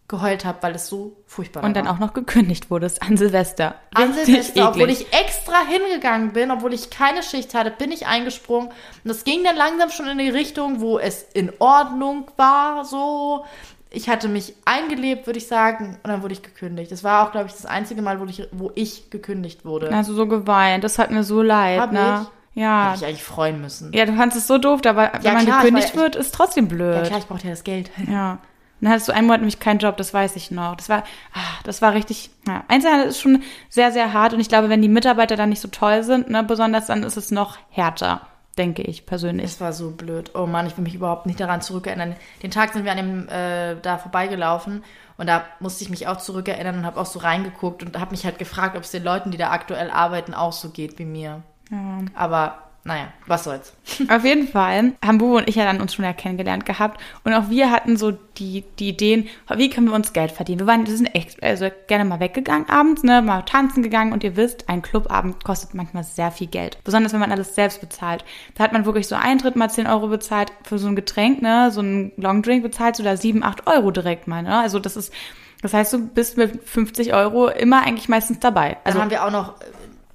geheult habe, weil es so furchtbar und war. dann auch noch gekündigt wurdest an Silvester. An Silvester, obwohl ich extra hingegangen bin, obwohl ich keine Schicht hatte, bin ich eingesprungen. Und das ging dann langsam schon in die Richtung, wo es in Ordnung war, so. Ich hatte mich eingelebt, würde ich sagen, und dann wurde ich gekündigt. Das war auch, glaube ich, das einzige Mal, wo ich, wo ich gekündigt wurde. Also so geweint. Das hat mir so leid, Hab ne? Ja. Hätte ich eigentlich freuen müssen. Ja, du fandst es so doof, aber wenn Ja, man klar, ich gekündigt war- wird, ist trotzdem Ja, blöd. klar, ich brauchte ja das Geld. Ja. Dann hattest du einen Monat nämlich keinen Job, das weiß ich noch. Das war, ah, das war richtig, ja. Einzelhandel ist schon sehr, sehr hart und ich glaube, wenn die Mitarbeiter dann nicht so toll sind, ne, besonders dann ist es noch härter, denke ich persönlich. Es war so blöd. Oh Mann, ich will mich überhaupt nicht daran zurückerinnern. Den Tag sind wir an dem äh, da vorbeigelaufen und da musste ich mich auch zurückerinnern und habe auch so reingeguckt und habe mich halt gefragt, ob es den Leuten, die da aktuell arbeiten, auch so geht wie mir. Ja. Aber naja, was soll's. *laughs* Auf jeden Fall haben Bubu und ich ja dann uns schon ja kennengelernt gehabt und auch wir hatten so die, die Ideen, wie können wir uns Geld verdienen. Wir waren, wir sind echt, also gerne mal weggegangen abends, ne, mal tanzen gegangen und ihr wisst, ein Clubabend kostet manchmal sehr viel Geld. Besonders wenn man alles selbst bezahlt. Da hat man wirklich so Eintritt mal 10 Euro bezahlt für so ein Getränk, ne, so ein Longdrink bezahlt, so da 7, 8 Euro direkt mal, ne. Also das ist, das heißt, du bist mit 50 Euro immer eigentlich meistens dabei. Also Also haben wir auch noch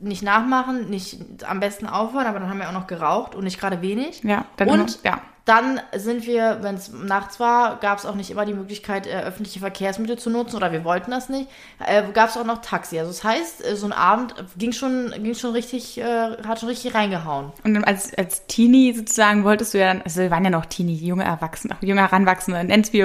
nicht nachmachen, nicht am besten aufhören, aber dann haben wir auch noch geraucht und nicht gerade wenig. ja, dann und immer, ja. Dann sind wir, wenn es nachts war, gab es auch nicht immer die Möglichkeit, äh, öffentliche Verkehrsmittel zu nutzen oder wir wollten das nicht. Äh, gab es auch noch Taxi. Also das heißt, äh, so ein Abend ging schon, ging schon richtig, äh, hat schon richtig reingehauen. Und als, als Teenie sozusagen wolltest du ja dann, also wir waren ja noch Teenie, junge Erwachsene, junge Heranwachsende,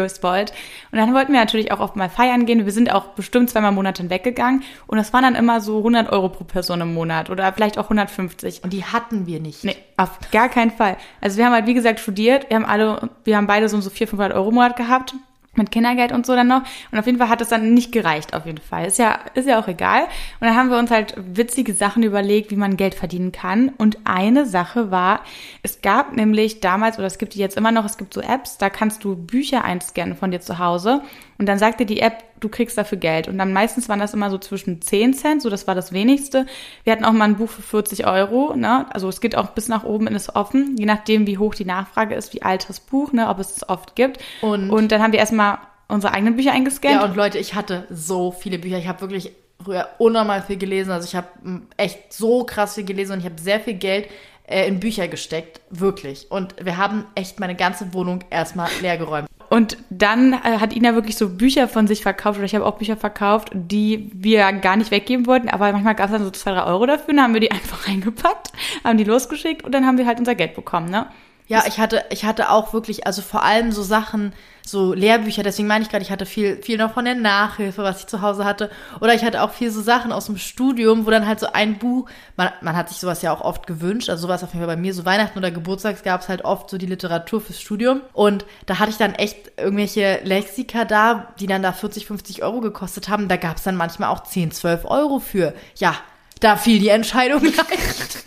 es wollt. Und dann wollten wir natürlich auch oft mal feiern gehen. Wir sind auch bestimmt zweimal im Monat weggegangen und das waren dann immer so 100 Euro pro Person im Monat oder vielleicht auch 150. Und die hatten wir nicht. Nee, auf gar keinen Fall. Also wir haben halt, wie gesagt, studiert. Wir haben alle, wir haben beide so, so 400, 500 Euro im Monat gehabt. Mit Kindergeld und so dann noch. Und auf jeden Fall hat es dann nicht gereicht, auf jeden Fall. Ist ja, ist ja auch egal. Und dann haben wir uns halt witzige Sachen überlegt, wie man Geld verdienen kann. Und eine Sache war, es gab nämlich damals, oder es gibt die jetzt immer noch, es gibt so Apps, da kannst du Bücher einscannen von dir zu Hause. Und dann sagt dir die App, du kriegst dafür Geld. Und dann meistens waren das immer so zwischen 10 Cent, so das war das wenigste. Wir hatten auch mal ein Buch für 40 Euro, ne? Also es geht auch bis nach oben in es offen, je nachdem, wie hoch die Nachfrage ist, wie alt das Buch, ne? Ob es es oft gibt. Und- und dann haben wir erstmal unsere eigenen Bücher eingescannt. Ja, und Leute, ich hatte so viele Bücher. Ich habe wirklich früher unnormal viel gelesen. Also ich habe mm, echt so krass viel gelesen und ich habe sehr viel Geld äh, in Bücher gesteckt. Wirklich. Und wir haben echt meine ganze Wohnung erstmal leer geräumt. Und dann äh, hat Ina wirklich so Bücher von sich verkauft, oder ich habe auch Bücher verkauft, die wir gar nicht weggeben wollten, aber manchmal gab es dann so zwei, drei Euro dafür, dann haben wir die *laughs* einfach reingepackt, haben die losgeschickt und dann haben wir halt unser Geld bekommen, ne? Ja, ich hatte, ich hatte auch wirklich, also vor allem so Sachen, so Lehrbücher, deswegen meine ich gerade, ich hatte viel, viel noch von der Nachhilfe, was ich zu Hause hatte. Oder ich hatte auch viel so Sachen aus dem Studium, wo dann halt so ein Buch, man, man hat sich sowas ja auch oft gewünscht, also sowas auf jeden Fall bei mir, so Weihnachten oder Geburtstags gab es halt oft so die Literatur fürs Studium. Und da hatte ich dann echt irgendwelche Lexika da, die dann da 40, 50 Euro gekostet haben. Da gab es dann manchmal auch 10, 12 Euro für. Ja, da fiel die Entscheidung *laughs* leicht.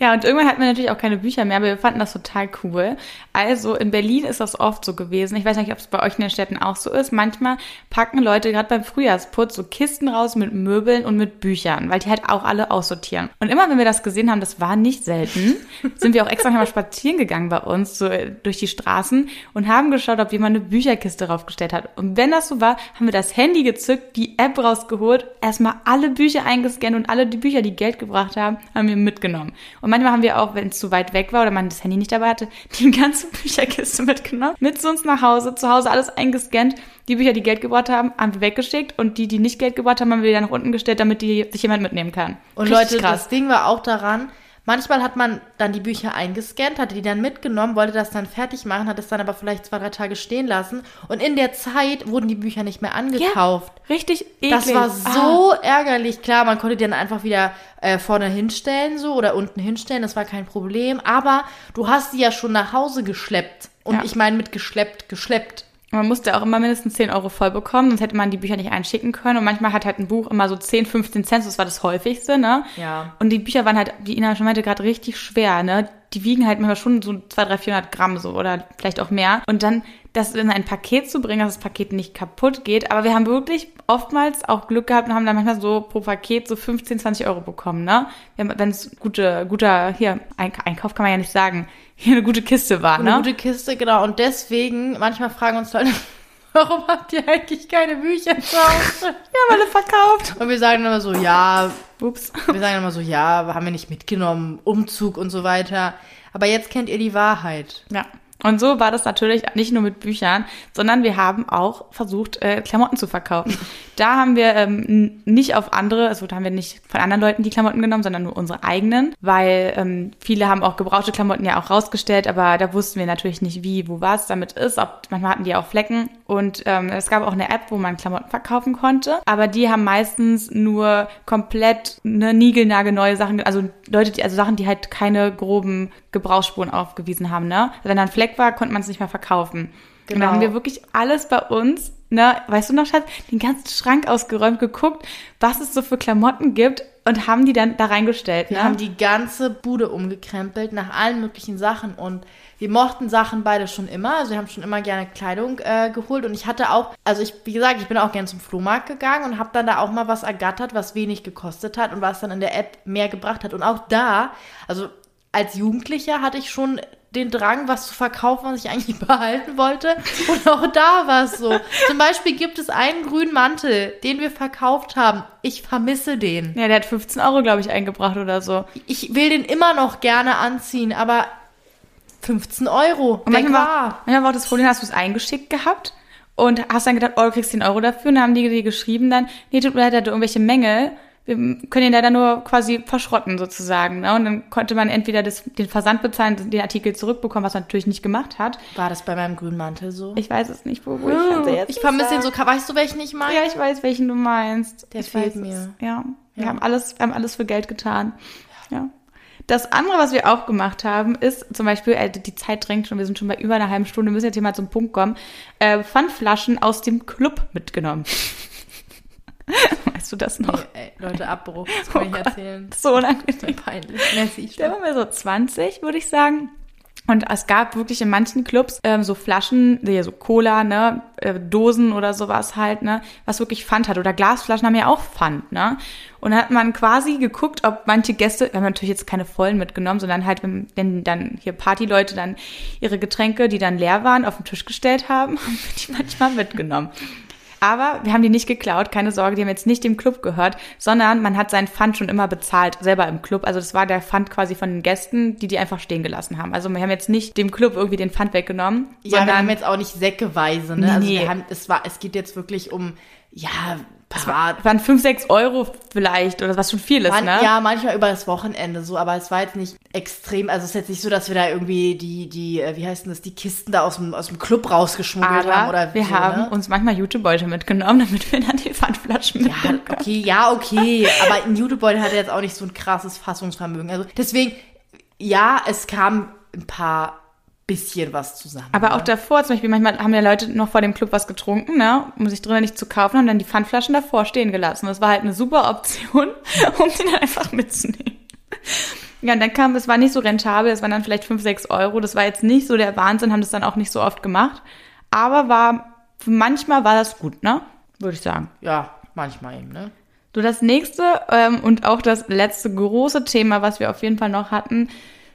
Ja, und irgendwann hatten wir natürlich auch keine Bücher mehr, aber wir fanden das total cool. Also in Berlin ist das oft so gewesen. Ich weiß nicht, ob es bei euch in den Städten auch so ist. Manchmal packen Leute gerade beim Frühjahrsputz so Kisten raus mit Möbeln und mit Büchern, weil die halt auch alle aussortieren. Und immer wenn wir das gesehen haben, das war nicht selten, *laughs* sind wir auch extra mal spazieren gegangen bei uns, so äh, durch die Straßen und haben geschaut, ob jemand eine Bücherkiste raufgestellt hat. Und wenn das so war, haben wir das Handy gezückt, die App rausgeholt, erstmal alle Bücher eingescannt und alle die Bücher, die Geld gebracht haben, haben wir mitgenommen. Und manchmal haben wir auch, wenn es zu weit weg war oder man das Handy nicht dabei hatte, *laughs* die ganze Bücherkiste mitgenommen, mit zu uns nach Hause, zu Hause alles eingescannt. Die Bücher, die Geld gebracht haben, haben wir weggeschickt und die, die nicht Geld gebracht haben, haben wir wieder nach unten gestellt, damit die sich jemand mitnehmen kann. Und Richtig Leute, das Ding war auch daran, manchmal hat man dann die Bücher eingescannt, hatte die dann mitgenommen, wollte das dann fertig machen, hat es dann aber vielleicht zwei, drei Tage stehen lassen. Und in der Zeit wurden die Bücher nicht mehr angekauft. Richtig eklig. Das war Ah. so ärgerlich. Klar, man konnte die dann einfach wieder äh, vorne hinstellen so oder unten hinstellen, das war kein Problem. Aber du hast die ja schon nach Hause geschleppt. Und Ja. ich meine mit geschleppt, geschleppt. Man musste auch immer mindestens 10 Euro voll bekommen, sonst hätte man die Bücher nicht einschicken können. Und manchmal hat halt ein Buch immer so 10, 15 Cent, das war das häufigste, ne? Ja. Und die Bücher waren halt, wie Ina schon meinte, gerade richtig schwer, ne? Die wiegen halt manchmal schon so 200, 300, 400 Gramm so oder vielleicht auch mehr. Und dann das in ein Paket zu bringen, dass das Paket nicht kaputt geht. Aber wir haben wirklich oftmals auch Glück gehabt und haben dann manchmal so pro Paket so 15, 20 Euro bekommen, ne? Wenn es gute, guter, hier, Eink- Einkauf kann man ja nicht sagen, hier eine gute Kiste war, Eine ne? gute Kiste, genau. Und deswegen, manchmal fragen uns Leute, *laughs* warum habt ihr eigentlich keine Bücher zu Hause? *laughs* Ja, alle verkauft. Und wir sagen immer so, ja, Ups. wir sagen immer so, ja, haben wir nicht mitgenommen, Umzug und so weiter. Aber jetzt kennt ihr die Wahrheit. Ja. Und so war das natürlich nicht nur mit Büchern, sondern wir haben auch versucht, äh, Klamotten zu verkaufen. Da haben wir ähm, nicht auf andere, also da haben wir nicht von anderen Leuten die Klamotten genommen, sondern nur unsere eigenen, weil ähm, viele haben auch gebrauchte Klamotten ja auch rausgestellt, aber da wussten wir natürlich nicht, wie, wo was damit ist. Ob, manchmal hatten die auch Flecken und ähm, es gab auch eine App, wo man Klamotten verkaufen konnte, aber die haben meistens nur komplett eine niegelnagelneue Sachen, also Leute, die, also Sachen, die halt keine groben Gebrauchsspuren aufgewiesen haben, ne? Wenn da ein Fleck war, konnte man es nicht mehr verkaufen. Und Genau. dann haben wir wirklich alles bei uns, ne, weißt du noch, Schatz, den ganzen Schrank ausgeräumt, geguckt, was es so für Klamotten gibt und haben die dann da reingestellt, Wir ne? haben die ganze Bude umgekrempelt nach allen möglichen Sachen und wir mochten Sachen beide schon immer. Also wir haben schon immer gerne Kleidung äh, geholt und ich hatte auch, also ich, wie gesagt, ich bin auch gerne zum Flohmarkt gegangen und habe dann da auch mal was ergattert, was wenig gekostet hat und was dann in der App mehr gebracht hat. Und auch da, also als Jugendlicher hatte ich schon den Drang, was zu verkaufen, was ich eigentlich *laughs* behalten wollte. Und auch da war es so. Zum Beispiel gibt es einen grünen Mantel, den wir verkauft haben. Ich vermisse den. ja, der hat 15 Euro, glaube ich, eingebracht oder so. Ich will den immer noch gerne anziehen, aber 15 Euro. Und manchmal, war, manchmal war auch das Problem, hast du es eingeschickt gehabt und hast dann gedacht, oh, du kriegst 10 Euro dafür. Und dann haben die dir geschrieben dann, nee, tut mir leid, hatte irgendwelche Mängel. Wir können ihn leider nur quasi verschrotten sozusagen. Ne? Und dann konnte man entweder das, den Versand bezahlen, den Artikel zurückbekommen, was man natürlich nicht gemacht hat. War das bei meinem grünen Mantel so? Ich weiß es nicht, wo, wo ich kann sie jetzt ich vermisse den so. Weißt du, welchen ich meine? Ja, ich weiß, welchen du meinst. Der ich fehlt mir. Es. Ja, wir Ja. haben alles, wir haben alles für Geld getan. Ja. Das andere, was wir auch gemacht haben, ist zum Beispiel, äh, die Zeit drängt schon, wir sind schon bei über einer halben Stunde, wir müssen jetzt hier mal zum Punkt kommen, äh, Pfandflaschen aus dem Club mitgenommen. *laughs* weißt du das noch? Nee, ey, Leute, Abbruch. Das kann Oh ich Gott. erzählen. So unangenehm. Peinlich. Messi, Der war mir so 20, würde ich sagen. Und es gab wirklich in manchen Clubs ähm, so Flaschen, ja, so Cola, ne, äh, Dosen oder sowas halt, ne, was wirklich Pfand hat. Oder Glasflaschen haben ja auch Pfand, ne. Und dann hat man quasi geguckt, ob manche Gäste, wir haben natürlich jetzt keine vollen mitgenommen, sondern halt, wenn, wenn dann hier Partyleute dann ihre Getränke, die dann leer waren, auf den Tisch gestellt haben, *laughs* haben wir die manchmal mitgenommen. Aber wir haben die nicht geklaut, keine Sorge, die haben jetzt nicht dem Club gehört, sondern man hat seinen Pfand schon immer bezahlt, selber im Club. Also das war der Pfand quasi von den Gästen, die die einfach stehen gelassen haben. Also wir haben jetzt nicht dem Club irgendwie den Pfand weggenommen, Ja, wir sondern haben jetzt auch nicht säckeweise, ne? Nee, also wir haben, es war, es geht jetzt wirklich um, ja, paar, waren fünf, sechs Euro vielleicht oder was schon viel ist, man, ne? ja, manchmal über das Wochenende so, aber es war jetzt nicht extrem, also es ist jetzt nicht so, dass wir da irgendwie die, die, äh, wie heißt denn das, die Kisten da aus dem, aus dem Club rausgeschmuggelt Aber haben oder wir so, haben ne? uns manchmal Jutebeutel mitgenommen, *laughs* damit wir dann die Pfandflaschen Ja, mitnehmen können. okay, ja, okay. Aber ein Jutebeutel hat jetzt auch nicht so ein krasses Fassungsvermögen. Also deswegen, ja, es kam ein paar bisschen was zusammen. Aber auch davor, zum Beispiel, manchmal haben ja Leute noch vor dem Club was getrunken, ne, um sich drinnen nicht zu kaufen, haben dann die Pfandflaschen davor stehen gelassen. Das war halt eine super Option, *laughs* um die dann einfach mitzunehmen. Ja, und dann kam, es war nicht so rentabel, es waren dann vielleicht fünf, sechs Euro. Das war jetzt nicht so der Wahnsinn, haben das dann auch nicht so oft gemacht. Aber war, manchmal war das gut, ne? Würde ich sagen. Ja, manchmal eben, ne? So, das nächste ähm, und auch das letzte große Thema, was wir auf jeden Fall noch hatten,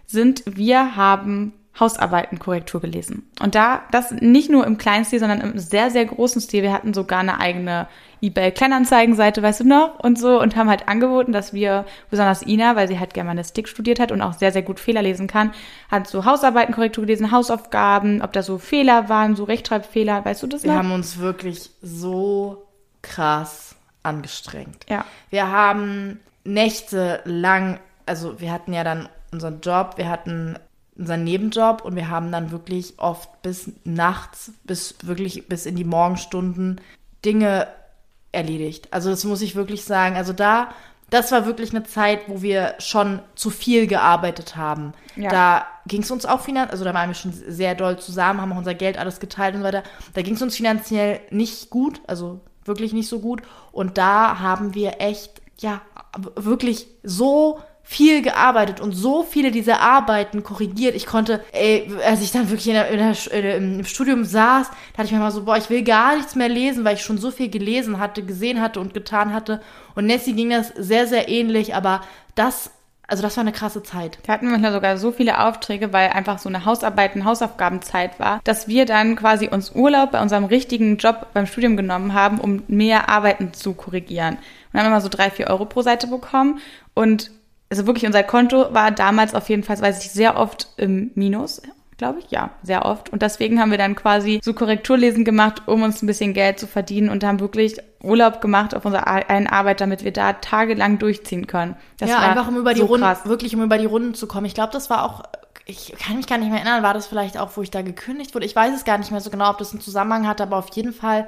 sind, wir haben Hausarbeitenkorrektur gelesen. Und da, das nicht nur im kleinen Stil, sondern im sehr, sehr großen Stil. Wir hatten sogar eine eigene eBay-Kleinanzeigenseite, weißt du noch, und so, und haben halt angeboten, dass wir, besonders Ina, weil sie halt Germanistik studiert hat und auch sehr, sehr gut Fehler lesen kann, hat so Hausarbeitenkorrektur gelesen, Hausaufgaben, ob da so Fehler waren, so Rechtschreibfehler, weißt du das Wir noch? haben uns wirklich so krass angestrengt. ja. Wir haben Nächte lang, also wir hatten ja dann unseren Job, wir hatten unseren Nebenjob und wir haben dann wirklich oft bis nachts, bis wirklich bis in die Morgenstunden Dinge erledigt. Also das muss ich wirklich sagen. Also da, das war wirklich eine Zeit, wo wir schon zu viel gearbeitet haben. Ja. Da ging es uns auch finanziell, also da waren wir schon sehr doll zusammen, haben auch unser Geld alles geteilt und so weiter. Da ging es uns finanziell nicht gut, also wirklich nicht so gut. Und da haben wir echt, ja, wirklich so viel gearbeitet und so viele dieser Arbeiten korrigiert. Ich konnte, ey, als ich dann wirklich in der, in der, äh, im Studium saß, da hatte ich mir mal so, boah, ich will gar nichts mehr lesen, weil ich schon so viel gelesen hatte, gesehen hatte und getan hatte. Und Nessie ging das sehr, sehr ähnlich, aber das, also das war eine krasse Zeit. Wir hatten manchmal sogar so viele Aufträge, weil einfach so eine Hausarbeiten, Hausaufgabenzeit war, dass wir dann quasi uns Urlaub bei unserem richtigen Job beim Studium genommen haben, um mehr Arbeiten zu korrigieren. Und haben immer so drei, vier Euro pro Seite bekommen. Und also wirklich unser Konto war damals auf jeden Fall, weiß ich, sehr oft im Minus. Glaube ich, ja, sehr oft. Und deswegen haben wir dann quasi so Korrekturlesen gemacht, um uns ein bisschen Geld zu verdienen und haben wirklich Urlaub gemacht auf unserer einen Arbeit, damit wir da tagelang durchziehen können. Das ja, war einfach um über die so Runden, krass. wirklich um über die Runden zu kommen. Ich glaube, das war auch, ich kann mich gar nicht mehr erinnern, war das vielleicht auch, wo ich da gekündigt wurde? Ich weiß es gar nicht mehr so genau, ob das einen Zusammenhang hat, aber auf jeden Fall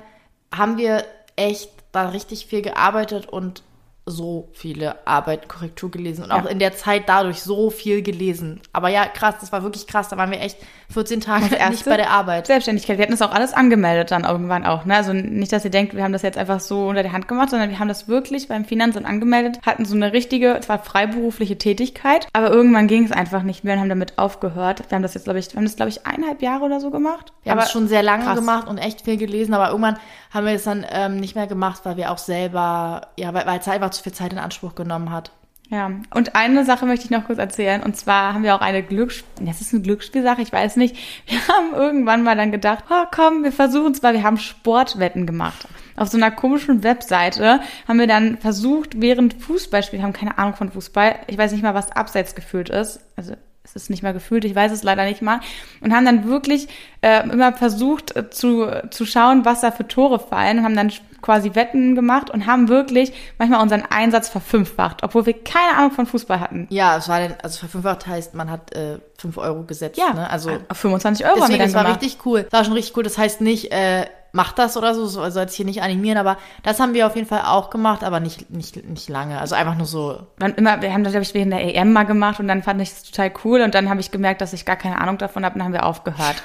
haben wir echt da richtig viel gearbeitet und so viele Arbeiten Korrektur gelesen und auch Ja. in der Zeit dadurch so viel gelesen. Aber ja, krass, das war wirklich krass. Da waren wir echt 14 Tage *laughs* nicht bei der Arbeit. Selbstständigkeit. Wir hatten das auch alles angemeldet dann irgendwann auch. Ne? Also nicht, dass ihr denkt, wir haben das jetzt einfach so unter die Hand gemacht, sondern wir haben das wirklich beim Finanzamt angemeldet, hatten so eine richtige, zwar freiberufliche Tätigkeit, aber irgendwann ging es einfach nicht mehr und haben damit aufgehört. Wir haben das jetzt, glaube ich, wir haben das, glaube ich, eineinhalb Jahre oder so gemacht. Wir haben aber es schon sehr lange krass. gemacht und echt viel gelesen, aber irgendwann haben wir es dann ähm, nicht mehr gemacht, weil wir auch selber, ja, weil, weil es einfach zu viel Zeit in Anspruch genommen hat. Ja, und eine Sache möchte ich noch kurz erzählen. Und zwar haben wir auch eine Glücksspiel, das ist eine Glücksspielsache, ich weiß nicht. Wir *laughs* haben irgendwann mal dann gedacht, oh, komm, wir versuchen es, weil wir haben Sportwetten gemacht. Auf so einer komischen Webseite haben wir dann versucht, während Fußballspielen, haben keine Ahnung von Fußball, ich weiß nicht mal, was abseits gefühlt ist. Also es ist nicht mal gefühlt, ich weiß es leider nicht mal, und haben dann wirklich äh, immer versucht äh, zu, zu schauen, was da für Tore fallen und haben dann quasi Wetten gemacht und haben wirklich manchmal unseren Einsatz verfünffacht, obwohl wir keine Ahnung von Fußball hatten. Ja, es war denn, also verfünffacht heißt, man hat äh, 5 Euro gesetzt. Ja, ne? also auf 25 Euro haben wir deswegen, dann das war gemacht. richtig cool. Das war schon richtig cool. Das heißt nicht, äh, macht das oder so, so soll es hier nicht animieren, aber das haben wir auf jeden Fall auch gemacht, aber nicht, nicht, nicht lange. Also einfach nur so. Wann immer, wir haben das, glaube ich, während der EM mal gemacht und dann fand ich es total cool und dann habe ich gemerkt, dass ich gar keine Ahnung davon habe und dann haben wir aufgehört.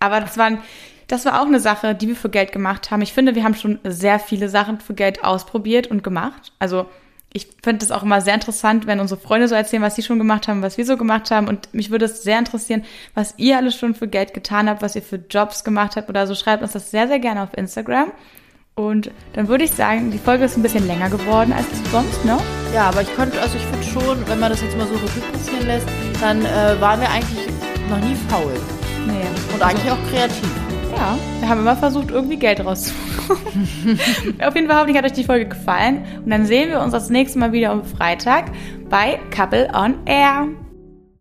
Aber das waren, das war auch eine Sache, die wir für Geld gemacht haben. Ich finde, wir haben schon sehr viele Sachen für Geld ausprobiert und gemacht. Also ich finde es auch immer sehr interessant, wenn unsere Freunde so erzählen, was sie schon gemacht haben, was wir so gemacht haben. Und mich würde es sehr interessieren, was ihr alles schon für Geld getan habt, was ihr für Jobs gemacht habt oder so. Schreibt uns das sehr, sehr gerne auf Instagram. Und dann würde ich sagen, die Folge ist ein bisschen länger geworden als sonst, ne? Ja, aber ich konnte, also ich finde schon, wenn man das jetzt mal so Revue passieren lässt, dann äh, waren wir eigentlich noch nie faul. Nee. Und eigentlich auch kreativ. Ja, wir haben immer versucht, irgendwie Geld rauszubekommen. *laughs* Auf jeden Fall hoffentlich hat euch die Folge gefallen. Und dann sehen wir uns das nächste Mal wieder am Freitag bei Couple on Air.